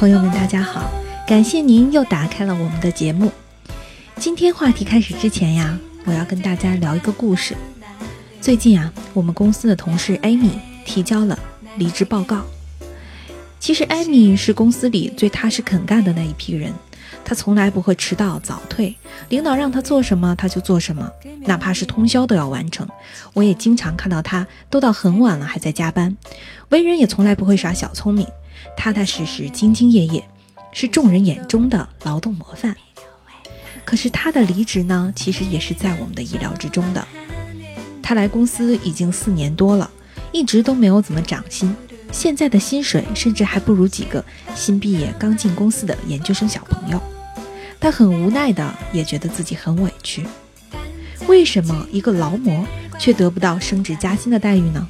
朋友们，大家好，感谢您又打开了我们的节目。今天话题开始之前呀，我要跟大家聊一个故事。最近啊，我们公司的同事艾米提交了离职报告。其实艾米是公司里最踏实肯干的那一批人，她从来不会迟到早退，领导让她做什么她就做什么，哪怕是通宵都要完成。我也经常看到她都到很晚了还在加班，为人也从来不会耍小聪明，踏踏实实、兢兢业业，是众人眼中的劳动模范。可是他的离职呢，其实也是在我们的意料之中的。他来公司已经四年多了，一直都没有怎么涨薪，现在的薪水甚至还不如几个新毕业刚进公司的研究生小朋友。他很无奈的，也觉得自己很委屈。为什么一个劳模却得不到升职加薪的待遇呢？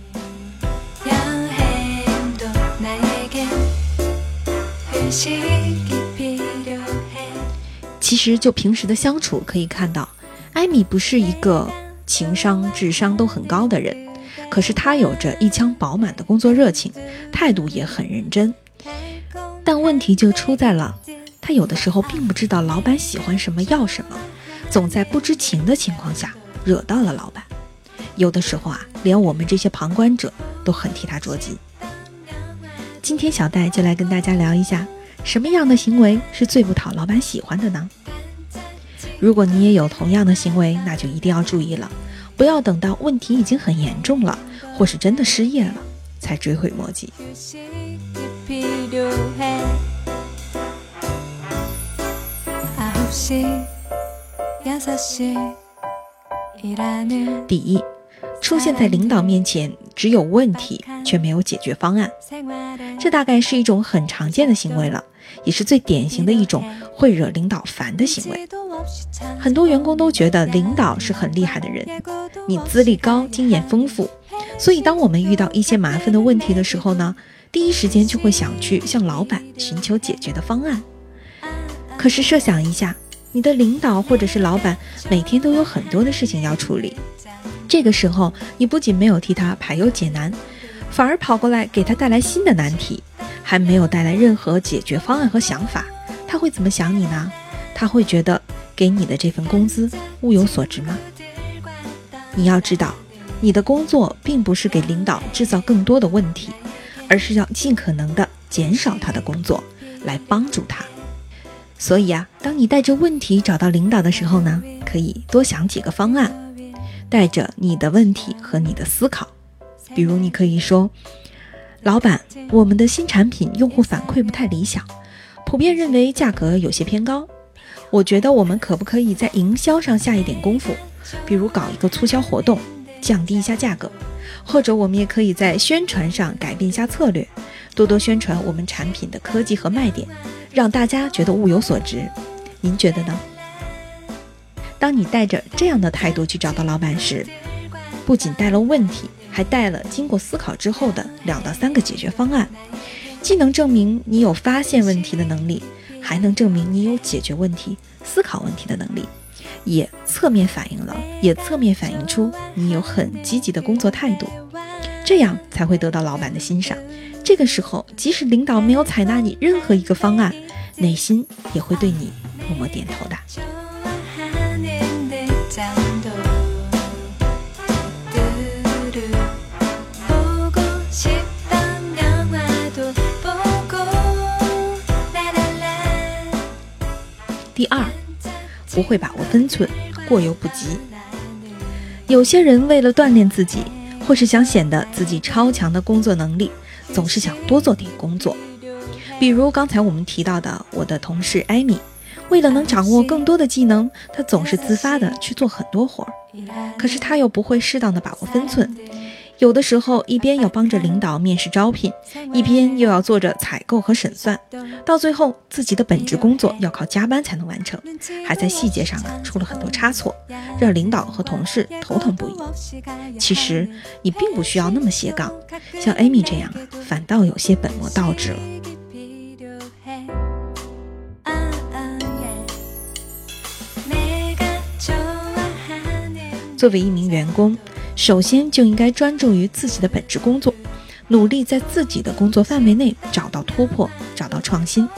其实就平时的相处可以看到，艾米不是一个情商、智商都很高的人，可是她有着一腔饱满的工作热情，态度也很认真。但问题就出在了，她有的时候并不知道老板喜欢什么、要什么，总在不知情的情况下惹到了老板。有的时候啊，连我们这些旁观者都很替她着急。今天小戴就来跟大家聊一下，什么样的行为是最不讨老板喜欢的呢？如果你也有同样的行为那就一定要注意了不要等到问题已经很严重了或是真的失业了才追悔莫及。第一出现在领导面前只有问题却没有解决方案。这大概是一种很常见的行为了也是最典型的一种会惹领导烦的行为。很多员工都觉得领导是很厉害的人你资历高经验丰富所以当我们遇到一些麻烦的问题的时候呢第一时间就会想去向老板寻求解决的方案。可是设想一下你的领导或者是老板每天都有很多的事情要处理，这个时候你不仅没有替他排忧解难，反而跑过来给他带来新的难题，还没有带来任何解决方案和想法，他会怎么想你呢？他会觉得给你的这份工资物有所值吗？你要知道，你的工作并不是给领导制造更多的问题，而是要尽可能的减少他的工作，来帮助他。所以啊，当你带着问题找到领导的时候呢，可以多想几个方案，带着你的问题和你的思考。比如，你可以说：“老板，我们的新产品用户反馈不太理想，普遍认为价格有些偏高。我觉得我们可不可以在营销上下一点功夫？比如搞一个促销活动，降低一下价格，或者我们也可以在宣传上改变一下策略，多多宣传我们产品的科技和卖点，让大家觉得物有所值。您觉得呢？当你带着这样的态度去找到老板时，不仅带了问题，还带了经过思考之后的两到三个解决方案，既能证明你有发现问题的能力，还能证明你有解决问题、思考问题的能力。也侧面反映了，也侧面反映出你有很积极的工作态度，这样才会得到老板的欣赏，这个时候即使领导没有采纳你任何一个方案，内心也会对你默默点头的。第二，不会把握分寸，过犹不及。有些人为了锻炼自己。或是想显得自己超强的工作能力，总是想多做点工作。比如刚才我们提到的我的同事艾米，为了能掌握更多的技能，他总是自发的去做很多活儿。可是他又不会适当的把握分寸，有的时候一边要帮着领导面试招聘，一边又要做着采购和审算，到最后自己的本职工作要靠加班才能完成，还在细节上啊出了很多差错，让领导和同事头疼不已。其实你并不需要那么斜杠，像 Amy 这样啊，反倒有些本末倒置了。作为一名员工，首先就应该专注于自己的本职工作，努力在自己的工作范围内找到突破，找到创新，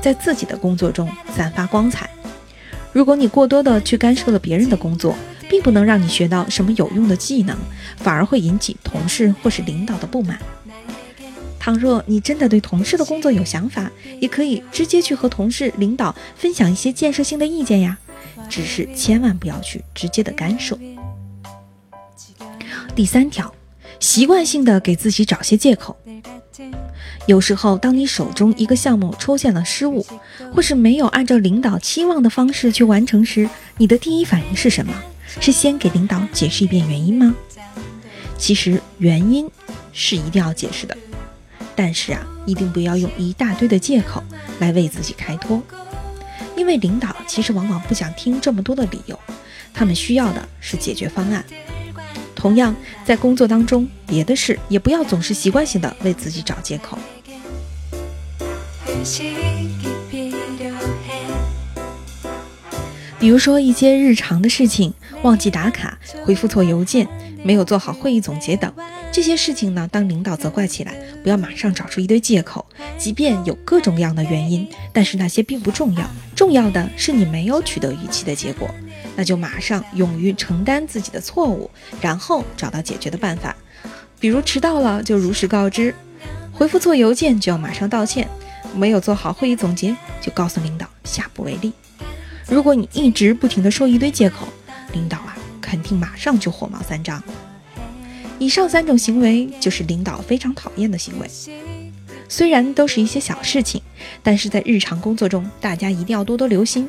在自己的工作中散发光彩。如果你过多的去干涉了别人的工作，并不能让你学到什么有用的技能，反而会引起同事或是领导的不满。倘若你真的对同事的工作有想法，也可以直接去和同事、领导分享一些建设性的意见呀。只是千万不要去直接的干涉。第三条，习惯性的给自己找些借口。有时候，当你手中一个项目出现了失误，或是没有按照领导期望的方式去完成时，你的第一反应是什么？是先给领导解释一遍原因吗？其实原因是一定要解释的，但是啊，一定不要用一大堆的借口来为自己开脱。因为领导其实往往不想听这么多的理由，他们需要的是解决方案。同样，在工作当中，别的事也不要总是习惯性的为自己找借口。比如说一些日常的事情，忘记打卡、回复错邮件、没有做好会议总结等这些事情呢，当领导责怪起来，不要马上找出一堆借口。即便有各种各样的原因，但是那些并不重要，重要的是你没有取得预期的结果，那就马上勇于承担自己的错误，然后找到解决的办法。比如迟到了就如实告知，回复错邮件就要马上道歉，没有做好会议总结就告诉领导下不为例。如果你一直不停的说一堆借口，领导啊肯定马上就火冒三丈。以上三种行为就是领导非常讨厌的行为。虽然都是一些小事情，但是在日常工作中，大家一定要多多留心。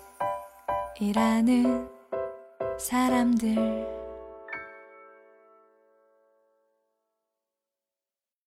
이라는 사람들.